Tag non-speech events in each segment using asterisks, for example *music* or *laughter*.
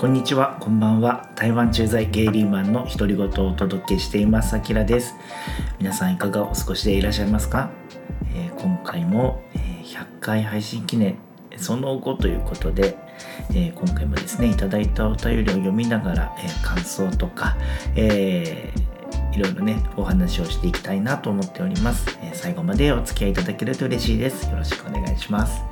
こんにちは、こんばんは。台湾駐在ゲイリーマンの独り言をお届けしています、あきらです。皆さんいかがお過ごしでいらっしゃいますか、えー、今回も、えー、100回配信記念その後ということで、えー、今回もですね、いただいたお便りを読みながら、え感想とか、えいろいろね、お話をしていきたいなと思っております、え最後までお付き合いいただけると嬉しいです。よろしくお願いします。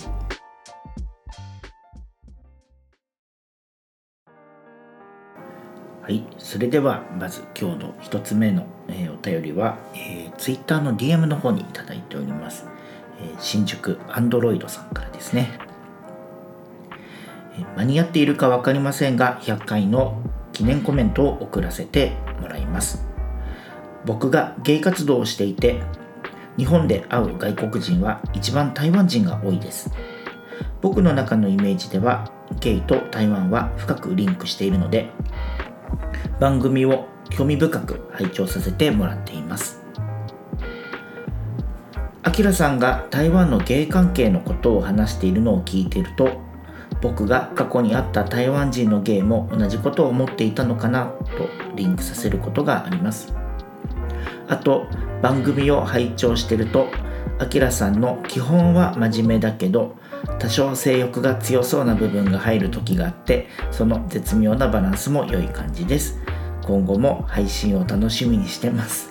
それではまず今日の1つ目の、え、お便りは、えー、Twitter の DM の方に頂いております、え、新宿アンドロイドさんからですね、え、間に合っているか分かりませんが100回の記念コメントを送らせてもらいます。僕がゲイ活動をしていて日本で会う外国人は一番台湾人が多いです。僕の中のイメージではゲイと台湾は深くリンクしているので番組を興味深く拝聴させてもらっています。あきらさんが台湾の芸関係のことを話しているのを聞いていると僕が過去に会った台湾人の芸も同じことを思っていたのかなとリンクさせることがあります。あと番組を拝聴してるとあきらさんの基本は真面目だけど多少性欲が強そうな部分が入る時があってその絶妙なバランスも良い感じです。今後も配信を楽しみにしてます。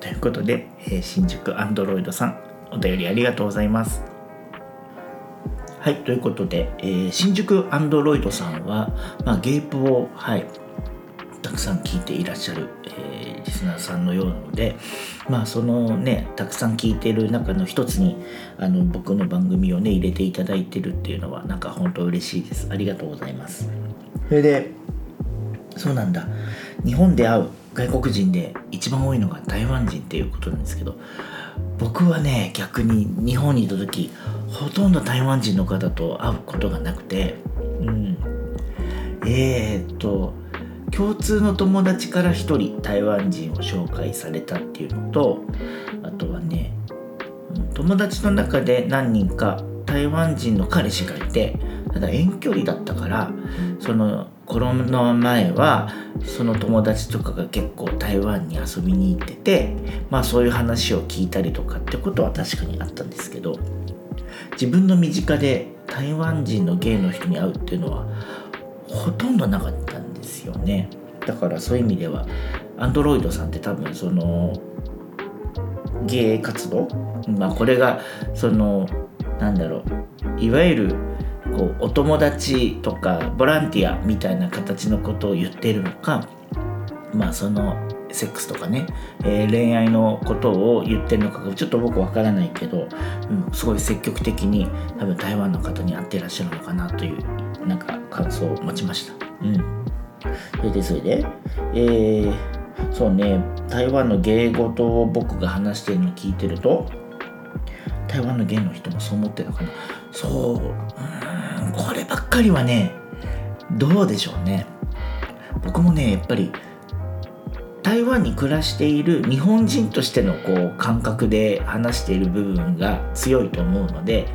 ということで、えー、新宿アンドロイドさんお便りありがとうございます。はいということで、えー、新宿アンドロイドさんは、まあ、ゲープをはいたくさん聞いていらっしゃる、えー、リスナーさんのようなのでまあそのねたくさん聞いてる中の一つにあの僕の番組をね入れていただいてるっていうのはなんか本当嬉しいです。ありがとうございます。それでそうなんだ日本で会う外国人で一番多いのが台湾人っていうことなんですけど僕はね逆に日本にいた時ほとんど台湾人の方と会うことがなくてうん。えー、っと共通の友達から1人台湾人を紹介されたっていうのとあとはね友達の中で何人か台湾人の彼氏がいてただ遠距離だったからそのコロナ前はその友達とかが結構台湾に遊びに行っててまあそういう話を聞いたりとかってことは確かにあったんですけど自分の身近で台湾人のゲイの人に会うっていうのはほとんどなかったんですよね。だからそういう意味ではアンドロイドさんって多分その芸活動まあこれがそのなんだろういわゆるこうお友達とかボランティアみたいな形のことを言っているのかまあそのセックスとかね、えー、恋愛のことを言ってるのかちょっと僕わからないけど、うん、すごい積極的に多分台湾の方に会ってらっしゃるのかなというなんか感想を持ちました。うん、それでそれで、えー、そうね台湾の芸事を僕が話してるのを聞いてると台湾の芸の人もそう思ってるのかなそう、こればっかりはねどうでしょうね。僕もねやっぱり台湾に暮らしている日本人としてのこう感覚で話している部分が強いと思うので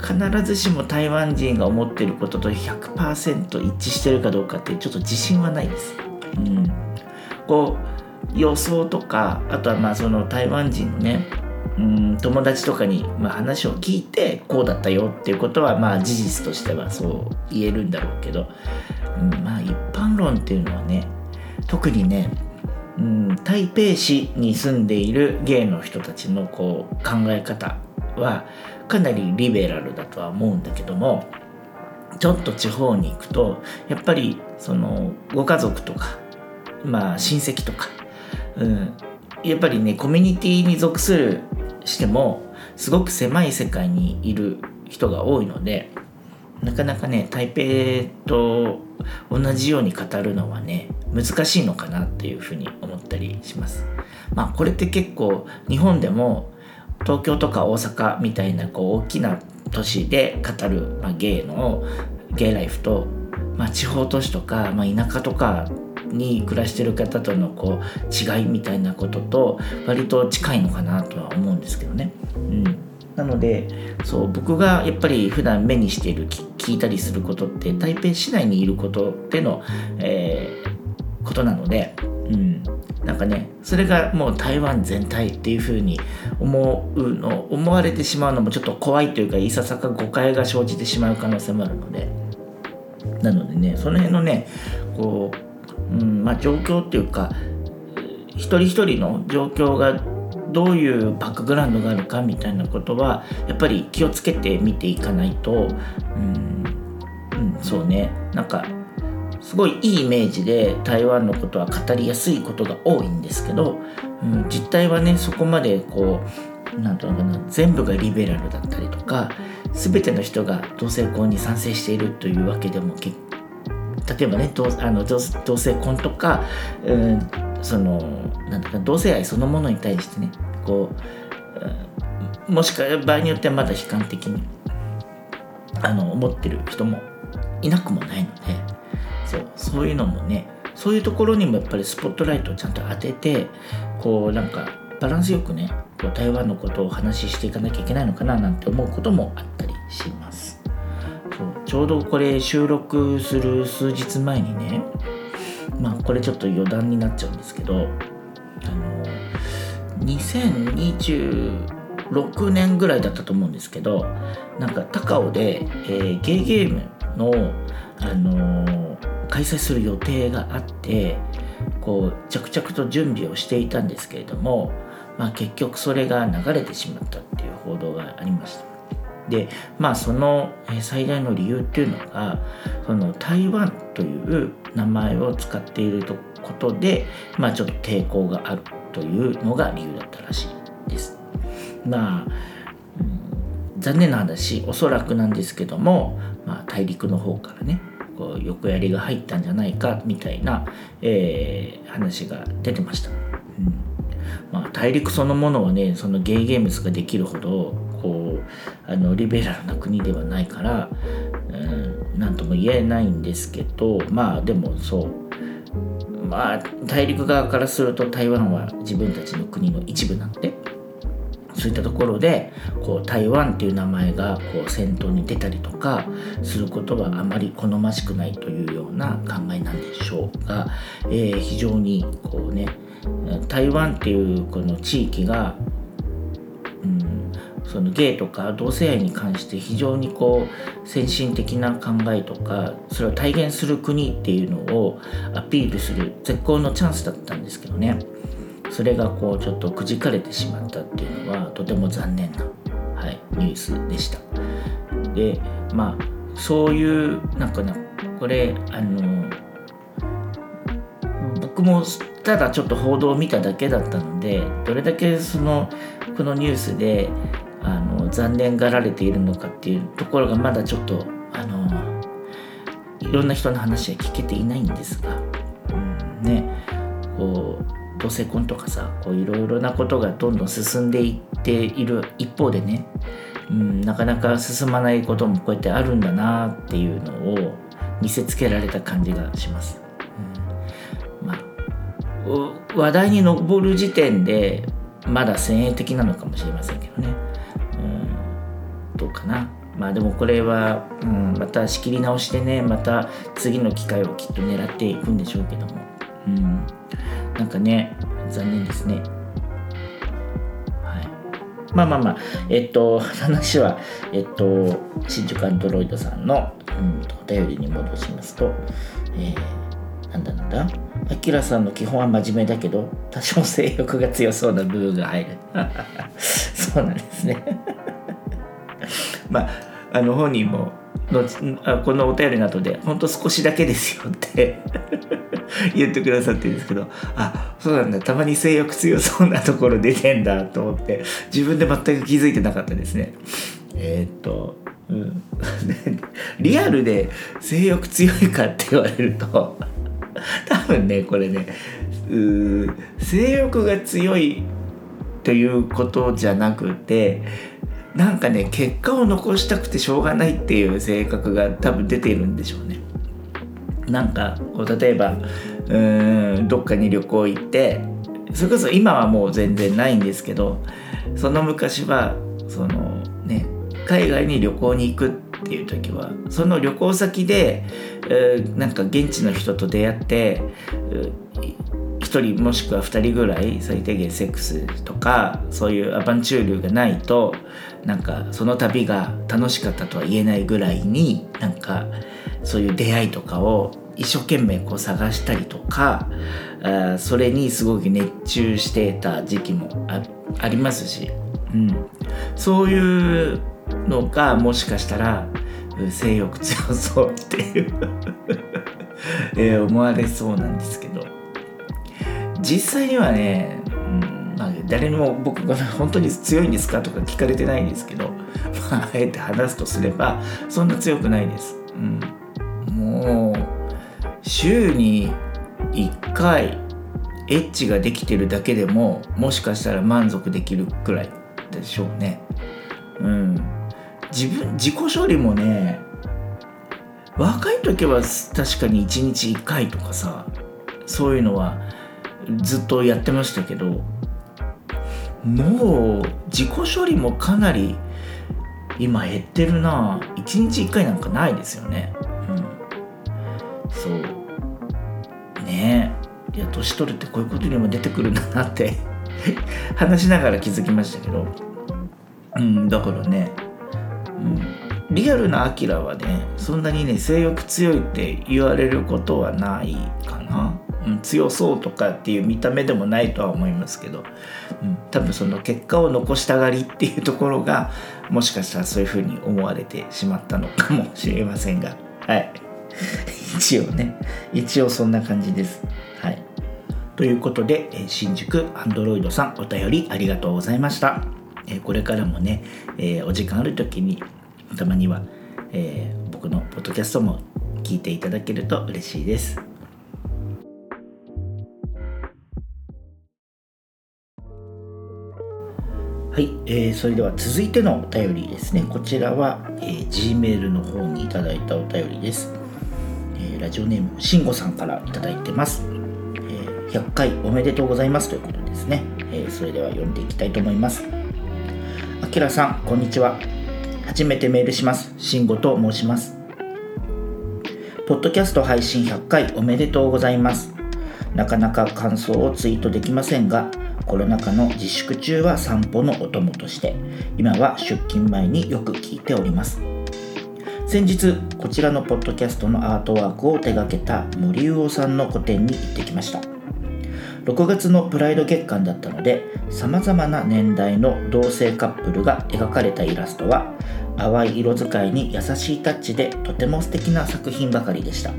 必ずしも台湾人が思っていることと100%一致してるかどうかってちょっと自信はないです。うん、こう予想とかあとはまあその台湾人のねうん友達とかにまあ話を聞いてこうだったよっていうことはまあ事実としてはそう言えるんだろうけど、うん、まあ一般論っていうのはね特にねうん、台北市に住んでいるゲイの人たちのこう考え方はかなりリベラルだとは思うんだけどもちょっと地方に行くとやっぱりそのご家族とかまあ親戚とか、うん、やっぱりねコミュニティに属するしてもすごく狭い世界にいる人が多いのでなかなかね台北と同じように語るのはね難しいのかなっていうふうに思ったりします。まあこれって結構日本でも東京とか大阪みたいなこう大きな都市で語る、まあ、ゲイのゲイライフと、まあ、地方都市とか、まあ、田舎とかに暮らしてる方とのこう違いみたいなことと割と近いのかなとは思うんですけどね。うん。なのでそう僕がやっぱり普段目にしている聞いたりすることって台北市内にいることでの、えー、ことなので、うん、なんかねそれがもう台湾全体っていうふうに思うの思われてしまうのもちょっと怖いというかいささか誤解が生じてしまう可能性もあるので。なのでねその辺のねこう、うんまあ、状況っていうか一人一人の状況がどういうバックグラウンドがあるかみたいなことはやっぱり気をつけて見ていかないとうん、うん、そうね。なんかすごいいいイメージで台湾のことは語りやすいことが多いんですけど、うん、実態はねそこまでこう何て言うのかな全部がリベラルだったりとか全ての人が同性婚に賛成しているというわけでも結例えばね同あの同性婚とか、うん、そのなんか同性愛そのものに対してねこうもしか場合によってはまだ悲観的にあの思ってる人もいなくもないのでそうそういうのもねそういうところにもやっぱりスポットライトをちゃんと当ててこうなんかバランスよくねこう台湾のことをお話ししていかなきゃいけないのかななんて思うこともあったりします。ちょうどこれ収録する数日前にねまあこれちょっと余談になっちゃうんですけどあの2026年ぐらいだったと思うんですけどなんか高尾で、えー、ゲーゲームの、あのー、開催する予定があってこう着々と準備をしていたんですけれども、まあ、結局それが流れてしまったっていう報道がありました。でまあその最大の理由っていうのがその台湾という名前を使っていることでまあちょっと抵抗があるというのが理由だったらしいです。まあ、うん、残念な話おそらくなんですけども、まあ、大陸の方からねこう横槍が入ったんじゃないかみたいな、えー、話が出てました。うんまあ、大陸そのものはねそのゲーゲームスができるほどこうあのリベラルな国ではないから、うん、何とも言えないんですけどまあでもそう。まあ大陸側からすると台湾は自分たちの国の一部なのでそういったところでこう台湾っていう名前がこう先頭に出たりとかすることはあまり好ましくないというような考えなんでしょうが、えー、非常にこうね台湾っていうこの地域がそのゲイとか同性愛に関して非常にこう先進的な考えとかそれを体現する国っていうのをアピールする絶好のチャンスだったんですけどね。それがこうちょっとくじかれてしまったっていうのはとても残念な、はい、ニュースでした。でまあそういうなんかねこれあの僕もただちょっと報道を見ただけだったのでどれだけそのこのニュースであの残念がられているのかっていうところがまだちょっとあのいろんな人の話は聞けていないんですが、うん、ねこう同性婚とかさこういろいろなことがどんどん進んでいっている一方でね、うん、なかなか進まないこともこうやってあるんだなっていうのを見せつけられた感じがします。うん、ま話題に上る時点でまだ先鋭的なのかもしれませんけどね。どうかな。まあでもこれは、うん、また仕切り直してねまた次の機会をきっと狙っていくんでしょうけども。うん。なんかね残念ですね。はい。まあまあまあ。えっと話はえっと新宿アンドロイドさんの、うん、お便りに戻しますとえー、なんだなんだ？アキラさんの基本は真面目だけど多少性欲が強そうな部分が入る。*laughs* そうなんですね。まああの本人ものこのお便りの後で「ほんと少しだけですよ」って *laughs* 言ってくださってるんですけどあそうなんだたまに性欲強そうなところ出てんだと思って自分で全く気づいてなかったですね。えー、っと、うん、*laughs* リアルで性欲強いかって言われると *laughs* 多分ねこれね性欲が強いということじゃなくてなんかね結果を残したくてしょうがないっていう性格が多分出ているんでしょうね。なんかこう例えばうーんどっかに旅行行ってそれこそ今はもう全然ないんですけどその昔はそのね海外に旅行に行くっていう時はその旅行先で、え、なんか現地の人と出会って、1人もしくは2人ぐらい最低限セックスとかそういうアバンチュールがないとなんかその旅が楽しかったとは言えないぐらいになんかそういう出会いとかを一生懸命こう探したりとかあそれにすごく熱中してた時期もありますし、うん、そういうのがもしかしたら性欲強そうっていう *laughs* え思われそうなんですけど。実際にはね、うんまあ、誰にも僕が本当に強いんですかとか聞かれてないんですけど、まあ、あえて話すとすればそんな強くないです。うん、もう週に1回エッチができてるだけでももしかしたら満足できるくらいでしょうね。うん、自分自己処理もね若い時は確かに1日1回とかさそういうのはずっとやってましたけどもう自己処理もかなり今減ってるな。1日1回なんかないですよね。うん。そう。ねえ。いや年取るってこういうことにも出てくるんだなって *laughs* 話しながら気づきましたけど。うんだからね。うん。リアルなアキラはねそんなにね性欲強いって言われることはないかな。うん、強そうとかっていう見た目でもないとは思いますけど、うん、多分その結果を残したがりっていうところがもしかしたらそういうふうに思われてしまったのかもしれませんがはい。一応ね。一応そんな感じです。はい。ということで新宿アンドロイドさんお便りありがとうございました。これからもねえお時間ある時にたまにはえ僕のポッドキャストも聞いていただけると嬉しいです。はい、えー、それでは続いてのお便りですね。こちらは、えー、Gmail の方にいただいたお便りです。えー、ラジオネーム、しんごさんからいただいてます、えー。100回おめでとうございますということですね。え、それでは読んでいきたいと思います。あきらさん、こんにちは。初めてメールします。しんごと申します。ポッドキャスト配信100回おめでとうございます。なかなか感想をツイートできませんが、コロナ禍の自粛中は散歩のお供として今は出勤前によく聞いております。先日こちらのポッドキャストのアートワークを手掛けた森魚さんの個展に行ってきました。6月のプライド月間だったのでさまざまな年代の同性カップルが描かれたイラストは淡い色使いに優しいタッチでとても素敵な作品ばかりでした。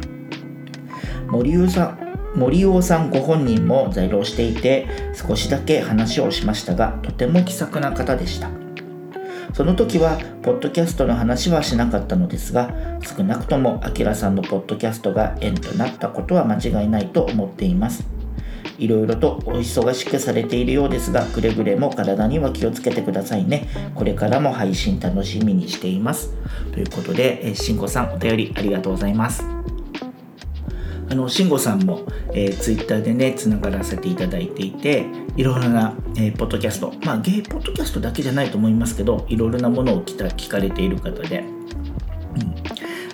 森魚さん森尾さんご本人も在労していて少しだけ話をしましたがとても気さくな方でした。その時はポッドキャストの話はしなかったのですが少なくともあきらさんのポッドキャストが縁となったことは間違いないと思っています。いろいろとお忙しくされているようですがくれぐれも体には気をつけてくださいね。これからも配信楽しみにしています。ということでしんこさんお便りありがとうございます。あの慎吾さんも、えー、ツイッターでねつながらせていただいていていろいろな、えー、ポッドキャスト。まあゲイポッドキャストだけじゃないと思いますけどいろいろなものを聞た聞かれている方で、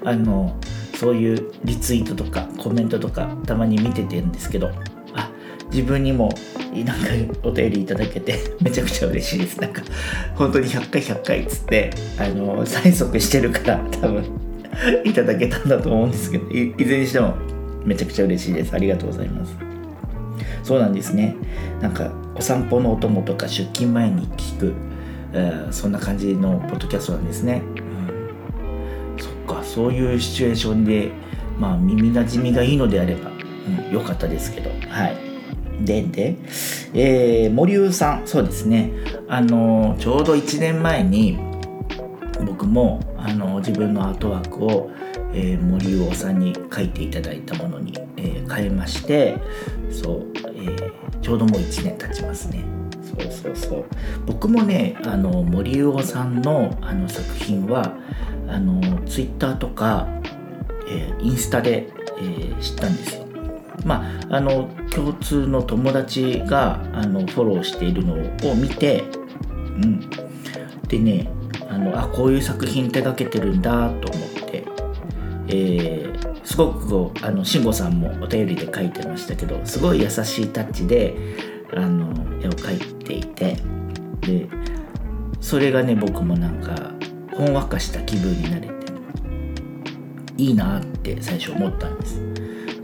うん、あのそういうリツイートとかコメントとかたまに見ててんですけどあ自分にもなんかお便りいただけて *laughs* めちゃくちゃ嬉しいです。なんか本当に100回100回っつってあの催促してるから多分いただけたんだと思うんですけどいずれにしても。めちゃくちゃ嬉しいです。ありがとうございます。そうなんですね。なんかお散歩のお供とか出勤前に聞く、えー、そんな感じのポッドキャストなんですね、うん、そっかそういうシチュエーションでまあ耳なじみがいいのであれば、うん、よかったですけど。はい。でんで、えー、森生さん。そうですね。あのちょうど1年前に僕もあの自分のアートワークをえー、森魚さんに書いていただいたものに、えー、変えましてそう、えー、ちょうどもう1年経ちますね。そうそうそう。僕もねあの森魚さんのあの作品はあのツイッターとか、えー、インスタで、えー、知ったんですよ。まああの共通の友達があのフォローしているのを見てうん。でねあのあこういう作品手がけてるんだと思って、えー、すごくこうあの慎吾さんもお便りで書いてましたけどすごい優しいタッチであの絵を描いていてでそれがね僕もなんかほんわかした気分になれていいなって最初思ったんです。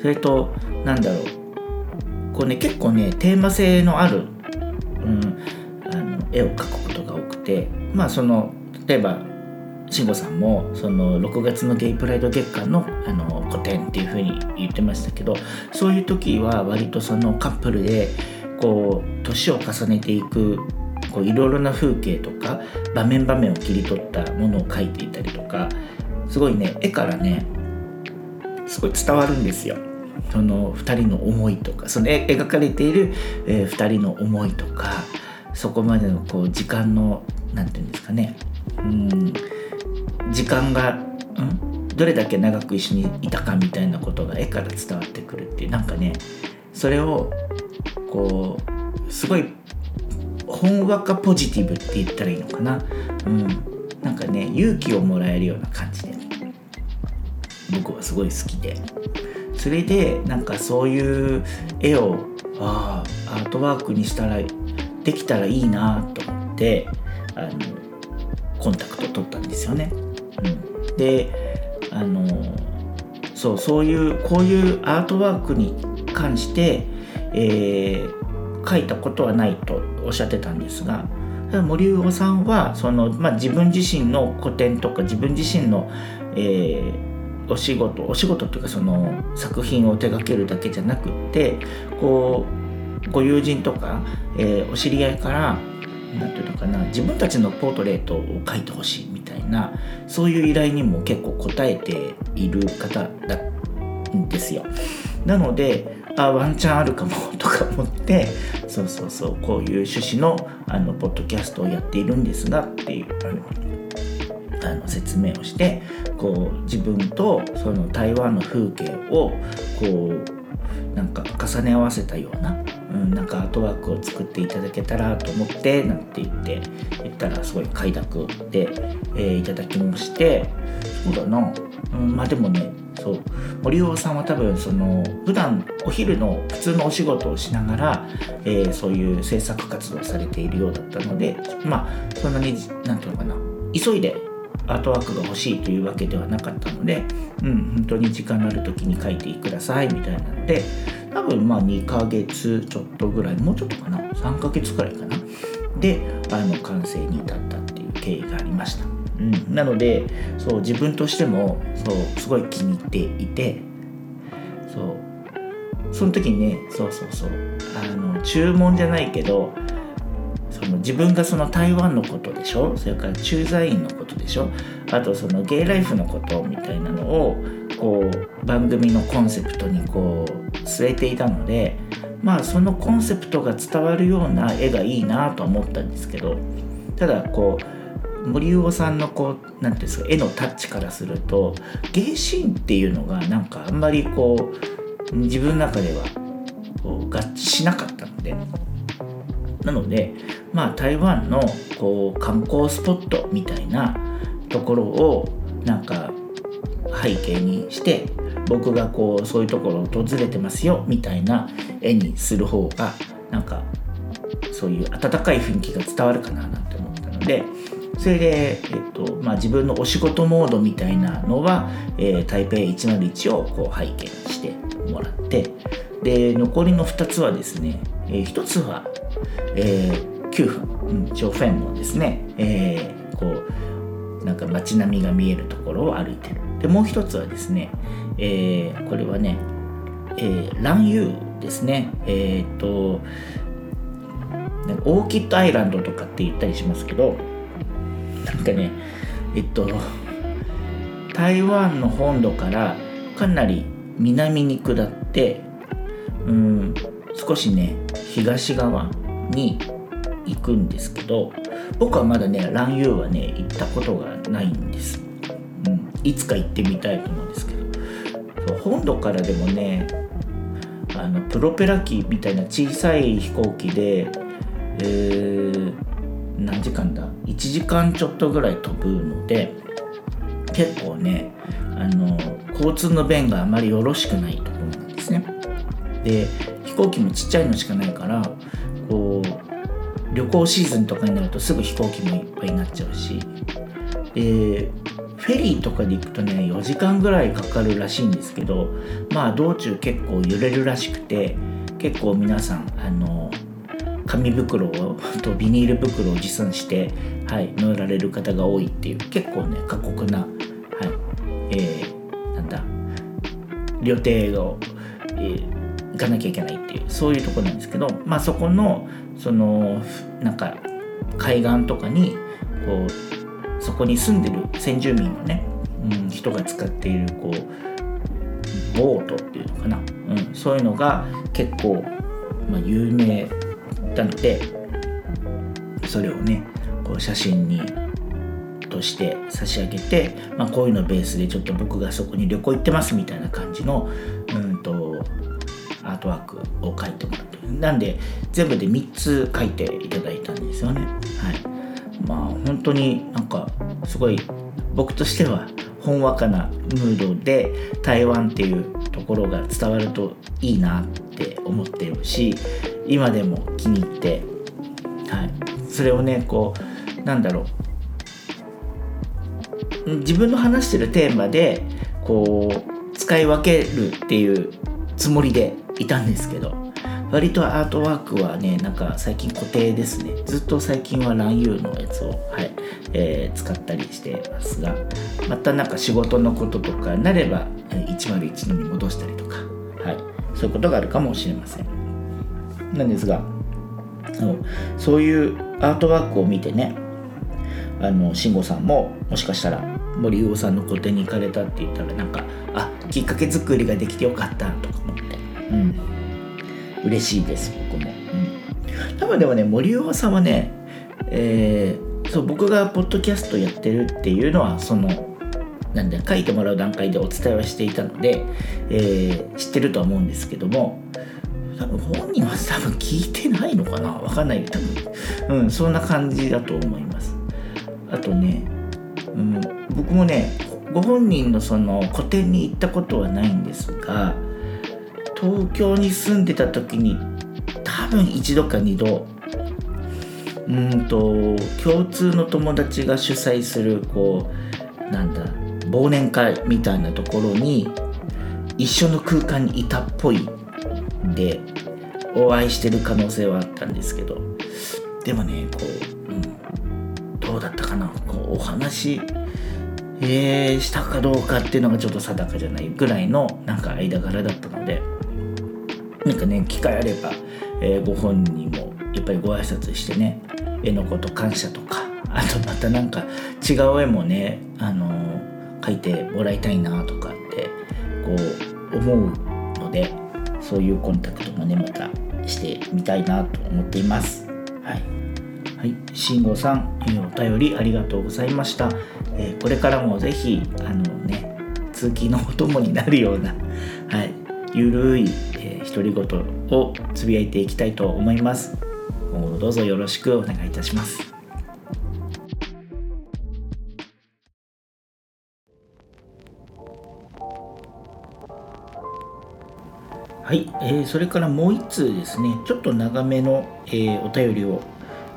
それとなんだろうこうね結構ねテーマ性のある、うん、あの絵を描くことが多くてまあその例えば慎吾さんもその6月のゲイプライド月間のあの個展っていう風に言ってましたけどそういう時は割とそのカップルでこう年を重ねていくこういろいろな風景とか場面場面を切り取ったものを描いていたりとかすごいね絵からねすごい伝わるんですよ。その2人の思いとかその描かれている、えー、2人の思いとかそこまでのこう時間の何て言うんですかねうん時間が、ん、どれだけ長く一緒にいたかみたいなことが絵から伝わってくるっていう。なんかねそれをこうすごいほんわかポジティブって言ったらいいのかな、うん、なんかね勇気をもらえるような感じで。僕はすごい好きで。それでなんかそういう絵をああアートワークにしたらできたらいいなと思ってあのコンタクト取ったんですよね。うん、であのそうそういうこういうアートワークに関して、えー、書いたことはないとおっしゃってたんですが森魚さんはその、まあ、自分自身の個展とか自分自身の、えー、お仕事お仕事っていうかその作品を手掛けるだけじゃなくってこうご友人とか、えー、お知り合いから何て言うのかな自分たちのポートレートを描いてほしいみたいなそういう依頼にも結構応えている方だんですよ。なのであワンチャンあるかもとか思ってそうそうそうこういう趣旨のあのポッドキャストをやっているんですがっていうあの説明をしてこう自分とその台湾の風景をこうなんか重ね合わせたようなうん、なんかアートワークを作っていただけたらと思ってなんて言って言ったらすごい快諾で、えー、いただきましてそうだな、うん、まあでもねそう。森尾さんは多分その普段お昼の普通のお仕事をしながら、えー、そういう制作活動をされているようだったのでまあそんなに何て言うのかな。急いでアートワークが欲しいというわけではなかったので、うん、本当に時間のある時に書いてくださいみたいなので多分まあ2ヶ月ちょっとぐらいもうちょっとかな？3ヶ月くらいかな？であの完成に至ったっていう経緯がありました、うん、なのでそう自分としてもそうすごい気に入っていてそう。その時にねそうそうそう。あの注文じゃないけどその自分がその台湾のことでしょ？それから駐在員のことでしょ？あとそのゲイライフのことみたいなのをこう番組のコンセプトにこう据えていたのでまあそのコンセプトが伝わるような絵がいいなとは思ったんですけどただこう森魚さんのこう何て言うんですか絵のタッチからするとゲーシーンっていうのがなんかあんまりこう自分の中ではこう合致しなかったのでなのでまあ台湾のこう観光スポットみたいなところをなんか背景にして僕がこうそういうところを訪れてますよみたいな絵にする方がなんかそういう温かい雰囲気が伝わるかななんて思ったのでそれで、えっとまあ、自分のお仕事モードみたいなのは、えー、台北101をこう背景にしてもらってで残りの2つはですね、えー、1つは、えー、9分、うん、フェンのですね、えー、こうなんか街並みが見えるところを歩いてる。でもう一つはですね、えー、これはね、えー、ランユーですね。えっ、とオーキッドアイランドとかって言ったりしますけどなんかねえっと台湾の本土からかなり南に下ってうん少しね東側に行くんですけど僕はまだねランユーはね行ったことがないんです、うん、いつか行ってみたいと思うんですけど。本土からでもねあのプロペラ機みたいな小さい飛行機で、えー、何時間だ？1時間ちょっとぐらい飛ぶので結構ねあの交通の便があまりよろしくないところなんですね。で飛行機もちっちゃいのしかないからこう旅行シーズンとかになるとすぐ飛行機もいっぱいになっちゃうしでフェリーとかで行くとね4時間ぐらいかかるらしいんですけどまあ道中結構揺れるらしくて結構皆さんあの紙袋 *laughs* とビニール袋を持参して、はい、乗られる方が多いっていう結構ね過酷な、はいえー、なんだ旅程を、えー、行かなきゃいけないっていうそういうとこなんですけど、まあ、そこのそのなんか海岸とかにこうそこに住んでる先住民のね、うん、人が使っているこうボートっていうのかな、うん、そういうのが結構、まあ、有名ったのでそれをねこう写真にとして差し上げて、まあ、こういうのベースでちょっと僕がそこに旅行行ってますみたいな感じのうんとアートワークを描いてもらってなんで全部で3つ書いていただいたんですよね。はい。まあ本当になんかすごい僕としてはほんわかなムードで台湾っていうところが伝わるといいなって思ってるし今でも気に入って、はい、それをねこうなんだろう。自分の話してるテーマでこう使い分けるっていうつもりでいたんですけど。割とアートワークはねなんか最近固定ですね。ずっと最近はランユーのやつを、はいえー、使ったりしてますがまたなんか仕事のこととかなれば101のに戻したりとか、はい、そういうことがあるかもしれません。なんですがそういうアートワークを見てねあの慎吾さんももしかしたら森魚さんの個展に行かれたって言ったらなんかあきっかけ作りができてよかったとか思って。うん。嬉しいです僕も、うん、多分でもね森魚さんはねえー、そう僕がポッドキャストやってるっていうのはそのなんで書いてもらう段階でお伝えはしていたので、えー、知ってるとは思うんですけども多分本人は多分聞いてないのかな？わかんない多分、うん、そんな感じだと思います。あとね、うん、僕もねご本人のその個展に行ったことはないんですが東京に住んでた時に多分一度か二度うんと共通の友達が主催するこうなんだ忘年会みたいなところに一緒の空間にいたっぽいでお会いしてる可能性はあったんですけどでもねこう、うん、どうだったかなこうお話えー、したかどうかっていうのがちょっと定かじゃないぐらいのなんか間柄だったのでなんかね機会あれば、えー、ご本人もやっぱりご挨拶してね絵のこと感謝とか *laughs* あとまたなんか違う絵もねあのー、描いてもらいたいなとかってこう思うのでそういうコンタクトもねまたしてみたいなと思っています。はい。はい、慎吾さん、えー、お便りありがとうございました、えー、これからもぜひあのね通勤のお供になるような、はい、ゆるい、えー、独り言をつぶやいていきたいと思います今後どうぞよろしくお願いいたしますはい、えー、それからもう1通ですね、ちょっと長めの、えー、お便りを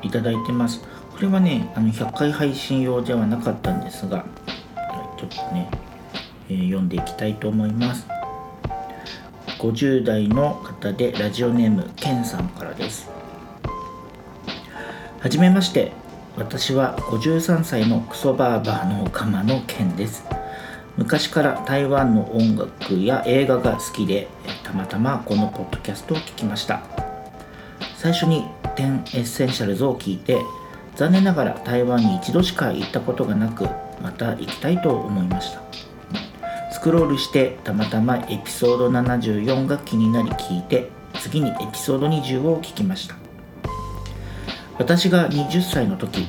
いただいてます。これはね、あの100回配信用ではなかったんですが、ちょっとね、えー、読んでいきたいと思います。50代の方でラジオネームケンさんからです。はじめまして、私は53歳のクソバーバーのオカマのケンです。昔から台湾の音楽や映画が好きでたまたまこのポッドキャストを聞きました最初に「10エッセンシャルズ」を聞いて残念ながら台湾に一度しか行ったことがなくまた行きたいと思いましたスクロールしてたまたまエピソード74が気になり聞いて次にエピソード20を聞きました。私が20歳の時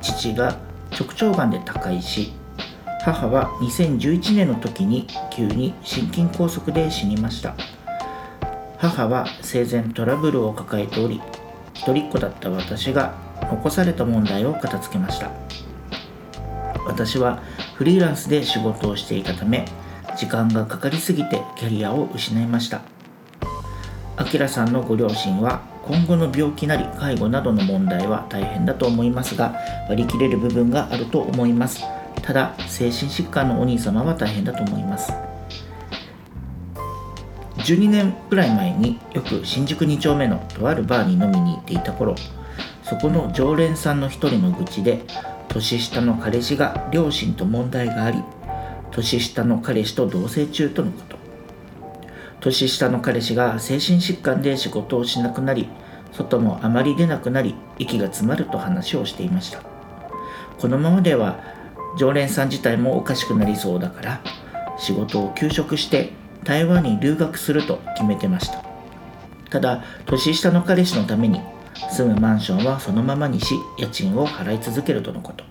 父が直腸がんで他界し母は2011年の時に急に心筋梗塞で死にました。母は生前トラブルを抱えており一人っ子だった私が残された問題を片付けました。私はフリーランスで仕事をしていたため時間がかかりすぎてキャリアを失いました。あきらさんのご両親は今後の病気なり介護などの問題は大変だと思いますが割り切れる部分があると思います。ただ精神疾患のお兄様は大変だと思います。12年くらい前によく新宿2丁目のとあるバーに飲みに行っていた頃そこの常連さんの一人の愚痴で年下の彼氏が両親と問題があり年下の彼氏と同棲中とのこと。年下の彼氏が精神疾患で仕事をしなくなり外もあまり出なくなり息が詰まると話をしていました。このままでは常連さん自体もおかしくなりそうだから仕事を休職して台湾に留学すると決めてました。ただ年下の彼氏のために住むマンションはそのままにし家賃を払い続けるとのこと。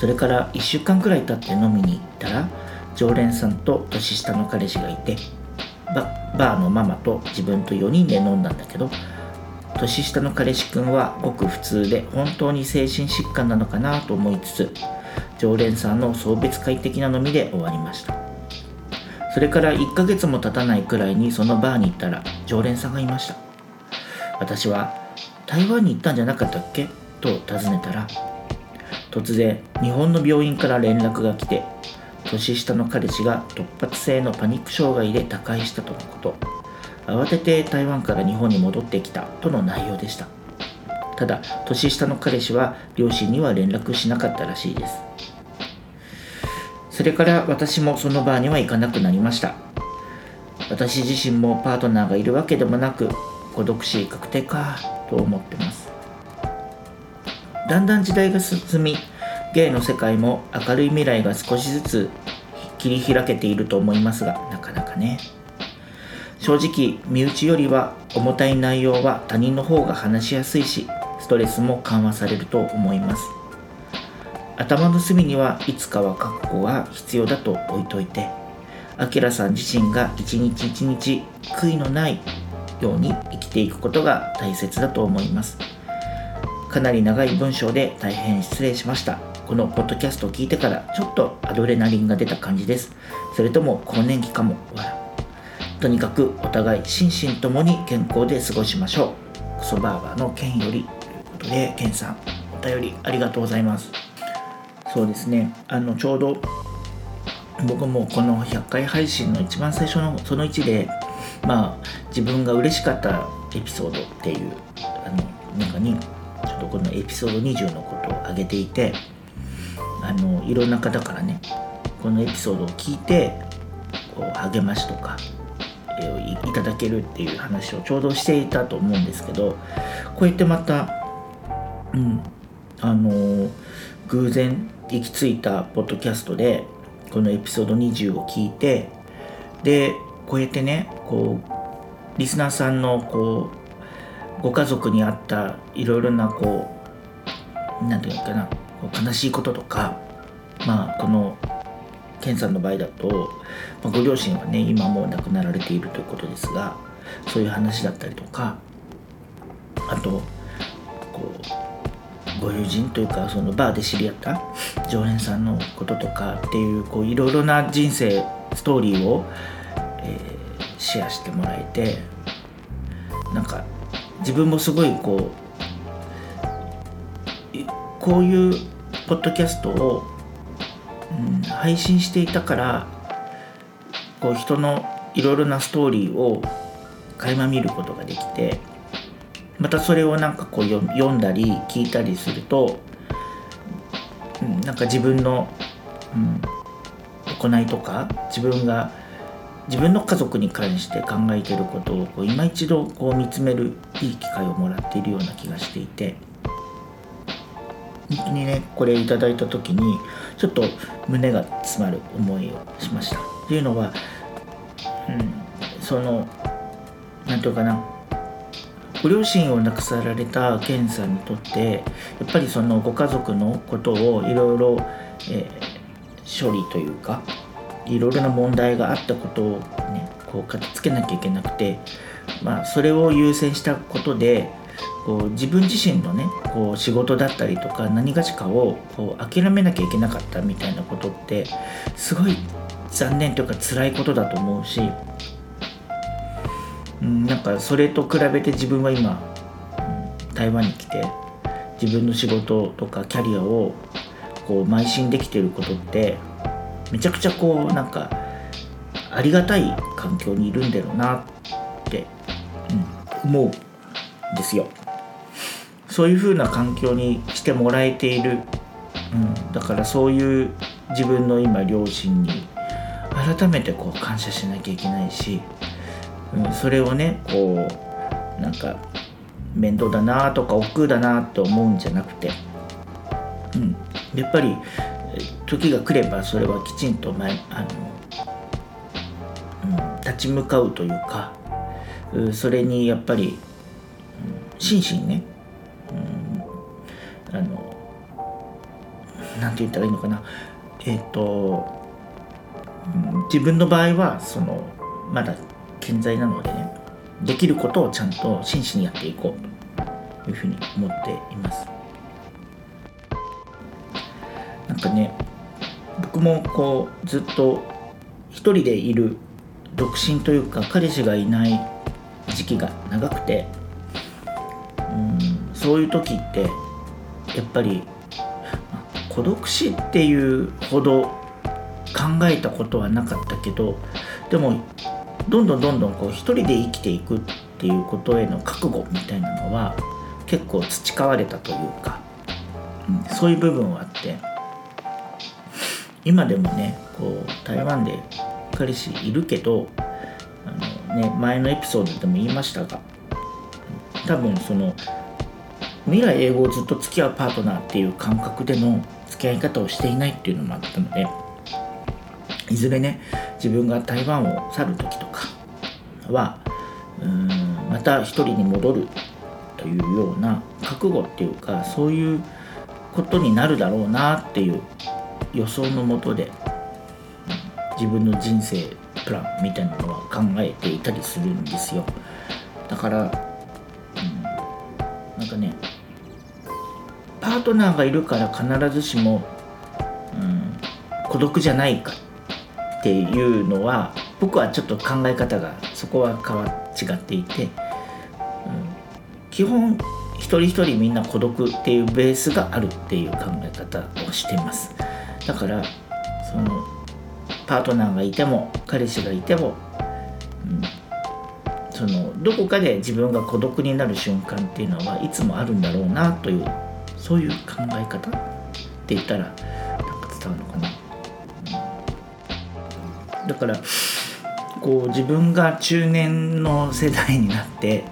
それから1週間くらい経って飲みに行ったら常連さんと年下の彼氏がいてババーのママと自分と4人で飲んだんだけど年下の彼氏くんはごく普通で本当に精神疾患なのかなと思いつつ常連さんの送別会的な飲みで終わりました。それから1ヶ月も経たないくらいにそのバーに行ったら常連さんがいました。私は台湾に行ったんじゃなかったっけ？と尋ねたら突然日本の病院から連絡が来て年下の彼氏が突発性のパニック障害で他界したとのこと。慌てて台湾から日本に戻ってきたとの内容でした。ただ年下の彼氏は両親には連絡しなかったらしいです。それから私もそのバーには行かなくなりました。私自身もパートナーがいるわけでもなく孤独死確定かと思ってます。だんだん時代が進み芸の世界も明るい未来が少しずつ切り開けていると思いますがなかなかね。正直身内よりは重たい内容は他人の方が話しやすいしストレスも緩和されると思います。頭の隅にはいつかは覚悟が必要だと置いといてあきらさん自身が一日一日悔いのないように生きていくことが大切だと思います。かなり長い文章で大変失礼しました。このポッドキャストを聞いてからちょっとアドレナリンが出た感じです。それとも更年期かも。とにかくお互い心身ともに健康で過ごしましょう。クソバーバーのケンよりということでケンさん。お便りありがとうございます。そうですね。あのちょうど僕もこの100回配信の一番最初のその1でまあ自分が嬉しかったエピソードっていうあの中にちょっとこのエピソード20のことを挙げていてあのいろんな方からねこのエピソードを聞いてこう励ましとかいただけるっていう話をちょうどしていたと思うんですけどこうやってまた、うん、あの偶然行き着いたポッドキャストでこのエピソード20を聞いてでこうやってねこうリスナーさんのこうご家族にあったいろいろなこう何て言うのかな悲しいこととかまあこのケンさんの場合だと、まあ、ご両親はね今もう亡くなられているということですがそういう話だったりとかあとこうご友人というかそのバーで知り合った常連さんのこととかっていういろいろな人生ストーリーを、シェアしてもらえてなんか自分もすごいこうこういうポッドキャストをうん、配信していたからこう人のいろいろなストーリーを垣間見ることができてまたそれをなんかこう読んだり聞いたりすると、うん、なんか自分の、うん、行いとか自分が自分の家族に関して考えてることをこう今一度こう見つめるいい機会をもらっているような気がしていて。本当にねこれいいた時にちょっと胸が詰まる思いをしましたっていうのは、うん、その何て言うかなご両親を亡くされたケンさんにとってやっぱりそのご家族のことをいろいろ処理というかいろいろな問題があったことをねこう片付けなきゃいけなくてまあそれを優先したことでこう自分自身のねこう仕事だったりとか何がしかをこう諦めなきゃいけなかったみたいなことってすごい残念というか辛いことだと思うし、うん、なんかそれと比べて自分は今、うん、台湾に来て自分の仕事とかキャリアをこう邁進できてることってめちゃくちゃこうなんかありがたい環境にいるんだろうなって、うん、思うんですよ。そういう風な環境にしてもらえている、うん、だからそういう自分の今両親に改めてこう感謝しなきゃいけないし、うん、それをねこうなんか面倒だなとか億劫だなと思うんじゃなくて、うん、やっぱり時が来ればそれはきちんと前あの、うん、立ち向かうというかそれにやっぱり、うん、真摯にねあのなんて言ったらいいのかな。えっ、ー、と自分の場合はそのまだ健在なのでねできることをちゃんと真摯にやっていこうというふうに思っています。かね僕もこうずっと一人でいる独身というか彼氏がいない時期が長くてうんそういう時ってやっぱり孤独死っていうほど考えたことはなかったけどでもどんどんどんどんこう一人で生きていくっていうことへの覚悟みたいなのは結構培われたというか、うん、そういう部分はあって今でもねこう台湾で彼氏いるけどあの、ね、前のエピソードでも言いましたが多分その未来英語をずっと付き合うパートナーっていう感覚での付き合い方をしていないっていうのもあったのでいずれね自分が台湾を去る時とかはうんまた一人に戻るというような覚悟っていうかそういうことになるだろうなっていう予想のもとで自分の人生プランみたいなのは考えていたりするんですよ。だから、うん、なんかねパートナーがいるから必ずしも、うん、孤独じゃないかっていうのは僕はちょっと考え方がそこは変わ違っていて、うん、基本一人一人みんな孤独っていうベースがあるっていう考え方をしてます。だからそのパートナーがいても彼氏がいても、うん、そのどこかで自分が孤独になる瞬間っていうのはいつもあるんだろうなというそういう考え方って言ったらなんか伝わるのかな、うん、だからこう自分が中年の世代になって、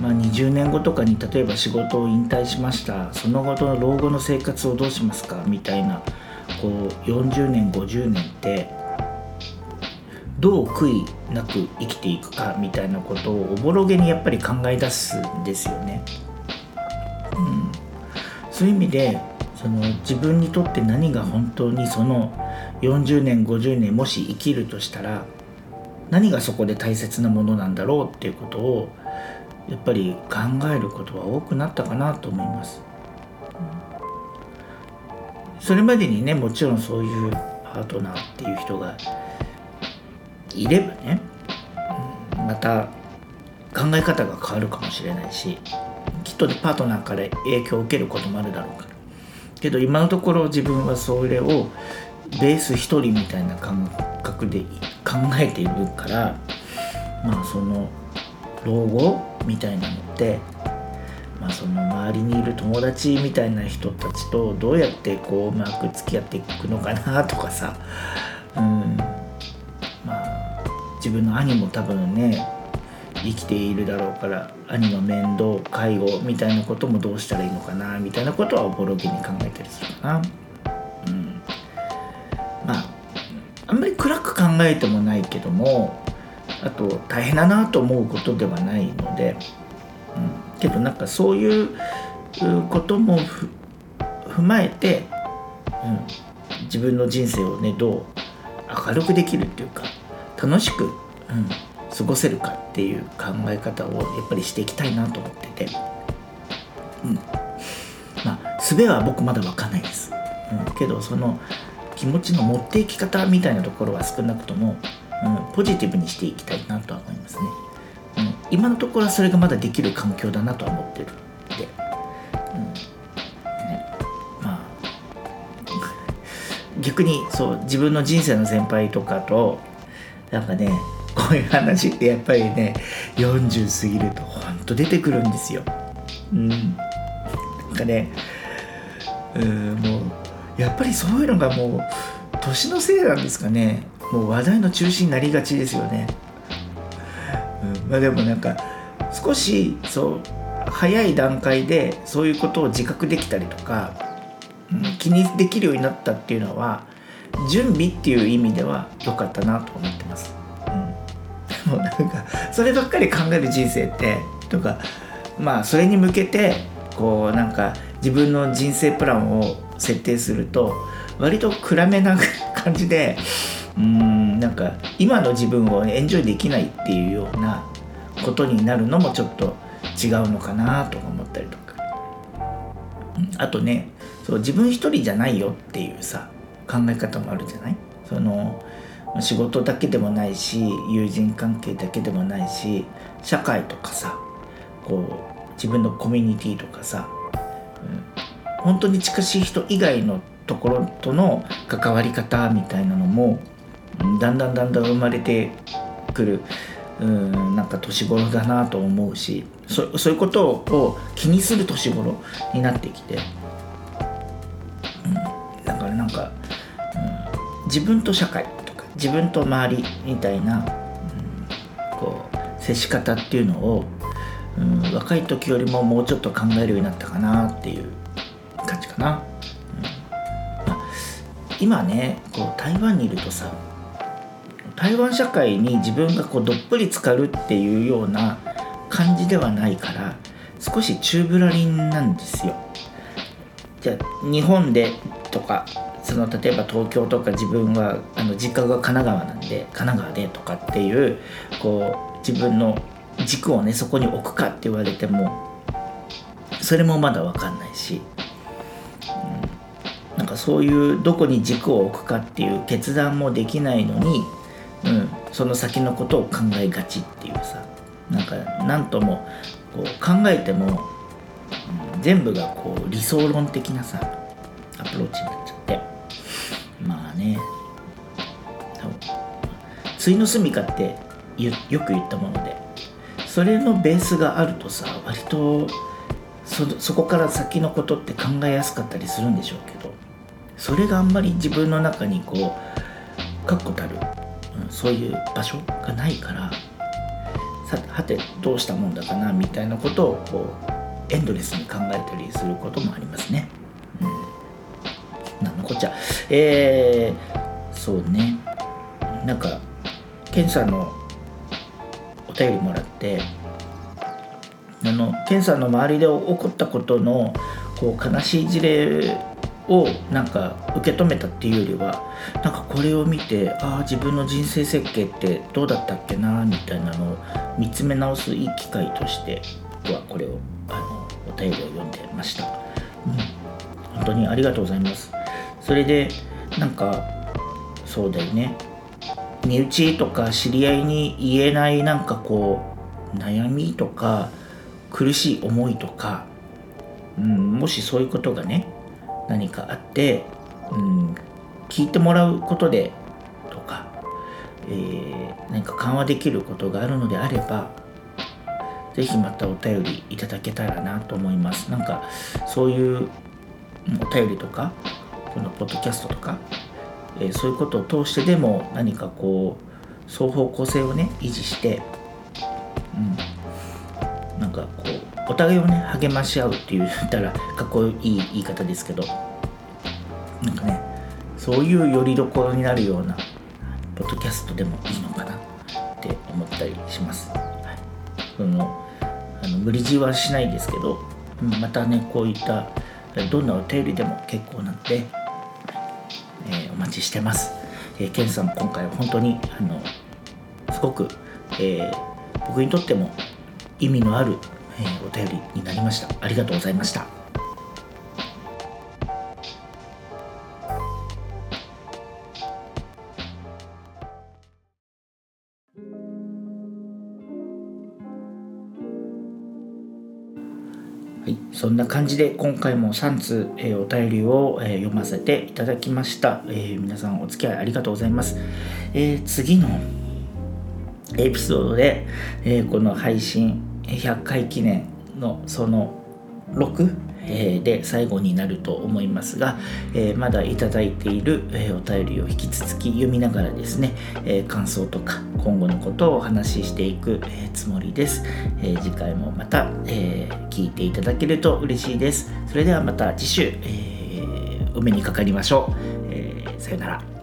まあ、20年後とかに例えば仕事を引退しました。その後の老後の生活をどうしますか？みたいなこう40年50年ってどう悔いなく生きていくか？みたいなことをおぼろげにやっぱり考え出すんですよね。うん。そういう意味でその自分にとって何が本当にその40年50年もし生きるとしたら何がそこで大切なものなんだろうっていうことをやっぱり考えることは多くなったかなと思います。それまでにねもちろんそういうパートナーっていう人がいればねまた考え方が変わるかもしれないしきっとパートナーから影響を受けることもあるだろうからけど今のところ自分はそれをベース一人みたいな感覚で考えているからまあその老後？みたいなのってまあその周りにいる友達みたいな人たちとどうやってこううまく付き合っていくのかなとかさ。うん。まあ自分の兄も多分ね生きているだろうから兄の面倒介護みたいなこともどうしたらいいのかなみたいなことはおぼろげに考えたりするかな。うん、まああんまり暗く考えてもないけどもあと大変だなと思うことではないので、うん、けどなんかそういうことも踏まえて、うん、自分の人生をねどう明るくできるっていうか楽しく、うん、過ごせるかっていう考え方をやっぱりしていきたいなと思ってて、うん、まあ術は僕まだ分かんないです、うん、けどその気持ちの持っていき方みたいなところは少なくとも、うん、ポジティブにしていきたいなとは思いますね、うん、今のところはそれがまだできる環境だなとは思ってるんで、うん、まあ。*laughs* 逆にそう自分の人生の先輩とかとなんかねこういう話ってやっぱりね40過ぎるとほんと出てくるんですよ。うん、なんかねうんもうやっぱりそういうのがもう年のせいなんですかね。もう話題の中心になりがちですよね。うん、まあでもなんか少しそう早い段階でそういうことを自覚できたりとか、うん、気にできるようになったっていうのは準備っていう意味では良かったなと思ってます。うん、もうなんかそればっかり考える人生ってとかまあそれに向けてこうなんか自分の人生プランを設定すると割と暗めな感じでうん。なんか今の自分をエンジョイできないっていうようなことになるのもちょっと違うのかなとか思ったりとか、あとねそう自分一人じゃないよっていうさ考え方もあるじゃない？その仕事だけでもないし友人関係だけでもないし社会とかさこう自分のコミュニティとかさ、うん、本当に近しい人以外のところとの関わり方みたいなのもだんだんだんだん生まれてくるうんなんか年頃だなと思うしそそういうことを気にする年頃になってきて、うん、だからなんかうん自分と社会とか自分と周りみたいな、うん、こう接し方っていうのを、うん、若い時よりももうちょっと考えるようになったかなっていう感じかな。うんあ、今ねこう台湾にいるとさ台湾社会に自分がこうどっぷり浸かるっていうような感じではないから少し宙ぶらりんなんですよ。じゃあ日本でとかその例えば東京とか自分はあの実家が神奈川なんで神奈川でとかっていうこう自分の軸をねそこに置くかって言われてもそれもまだ分かんないし、うん、なんかそういうどこに軸を置くかっていう決断もできないのに、うん、その先のことを考えがちっていうさなんか何ともこう考えても、うん、全部がこう理想論的なさアプローチになっちゃって。まあね。ついの住みかってよく言ったもので。それのベースがあるとさ割とそこから先のことって考えやすかったりするんでしょうけど。それがあんまり自分の中にこう確固たる、ん、そういう場所がないからさはてどうしたもんだかなみたいなことをこうエンドレスに考えたりすることもありますね。うん。なんのこっちゃえー、そうね。なんかケンさんのお便りもらってあのケンさんの周りで起こったことのこう悲しい事例をなんか受け止めたっていうよりはなんかこれを見てああ自分の人生設計ってどうだったっけなみたいなのを見つめ直すいい機会として僕はこれをあのお便りを読んでました、うん、本当にありがとうございます。それでなんかそうだよね。身内とか知り合いに言えないなんかこう悩みとか苦しい思いとか、うん、もしそういうことがね何かあって、うん、聞いてもらうことでとか、えー、何か緩和できることがあるのであれば是非またお便りいただけたらなと思います。なんかそういうお便りとかこのポッドキャストとか、えー、そういうことを通してでも何かこう双方向性をね維持して、うん、お互いをね励まし合うって言ったらかっこいい言い方ですけどなんかねそういうよりどころになるようなポッドキャストでもいいのかなって思ったりします。はい、そのあの無理強いはしないですけどまたねこういったどんなお便りでも結構なのでえー、お待ちしてます。えー、ケンさん今回本当にあのすごくえー、僕にとっても意味のある、えー、お便りになりました。ありがとうございました。はい、そんな感じで今回も3通、えー、お便りを、えー、読ませていただきました、えー、皆さんお付き合いありがとうございます、え次のエピソードで、えこの配信100回記念のその6えで最後になると思いますが、えまだいただいている、えお便りを引き続き読みながらですね、え感想とか今後のことをお話ししていく、えつもりです、え次回もまた、え聞いていただけると嬉しいです。それではまた次週、えお目にかかりましょう、えさよなら。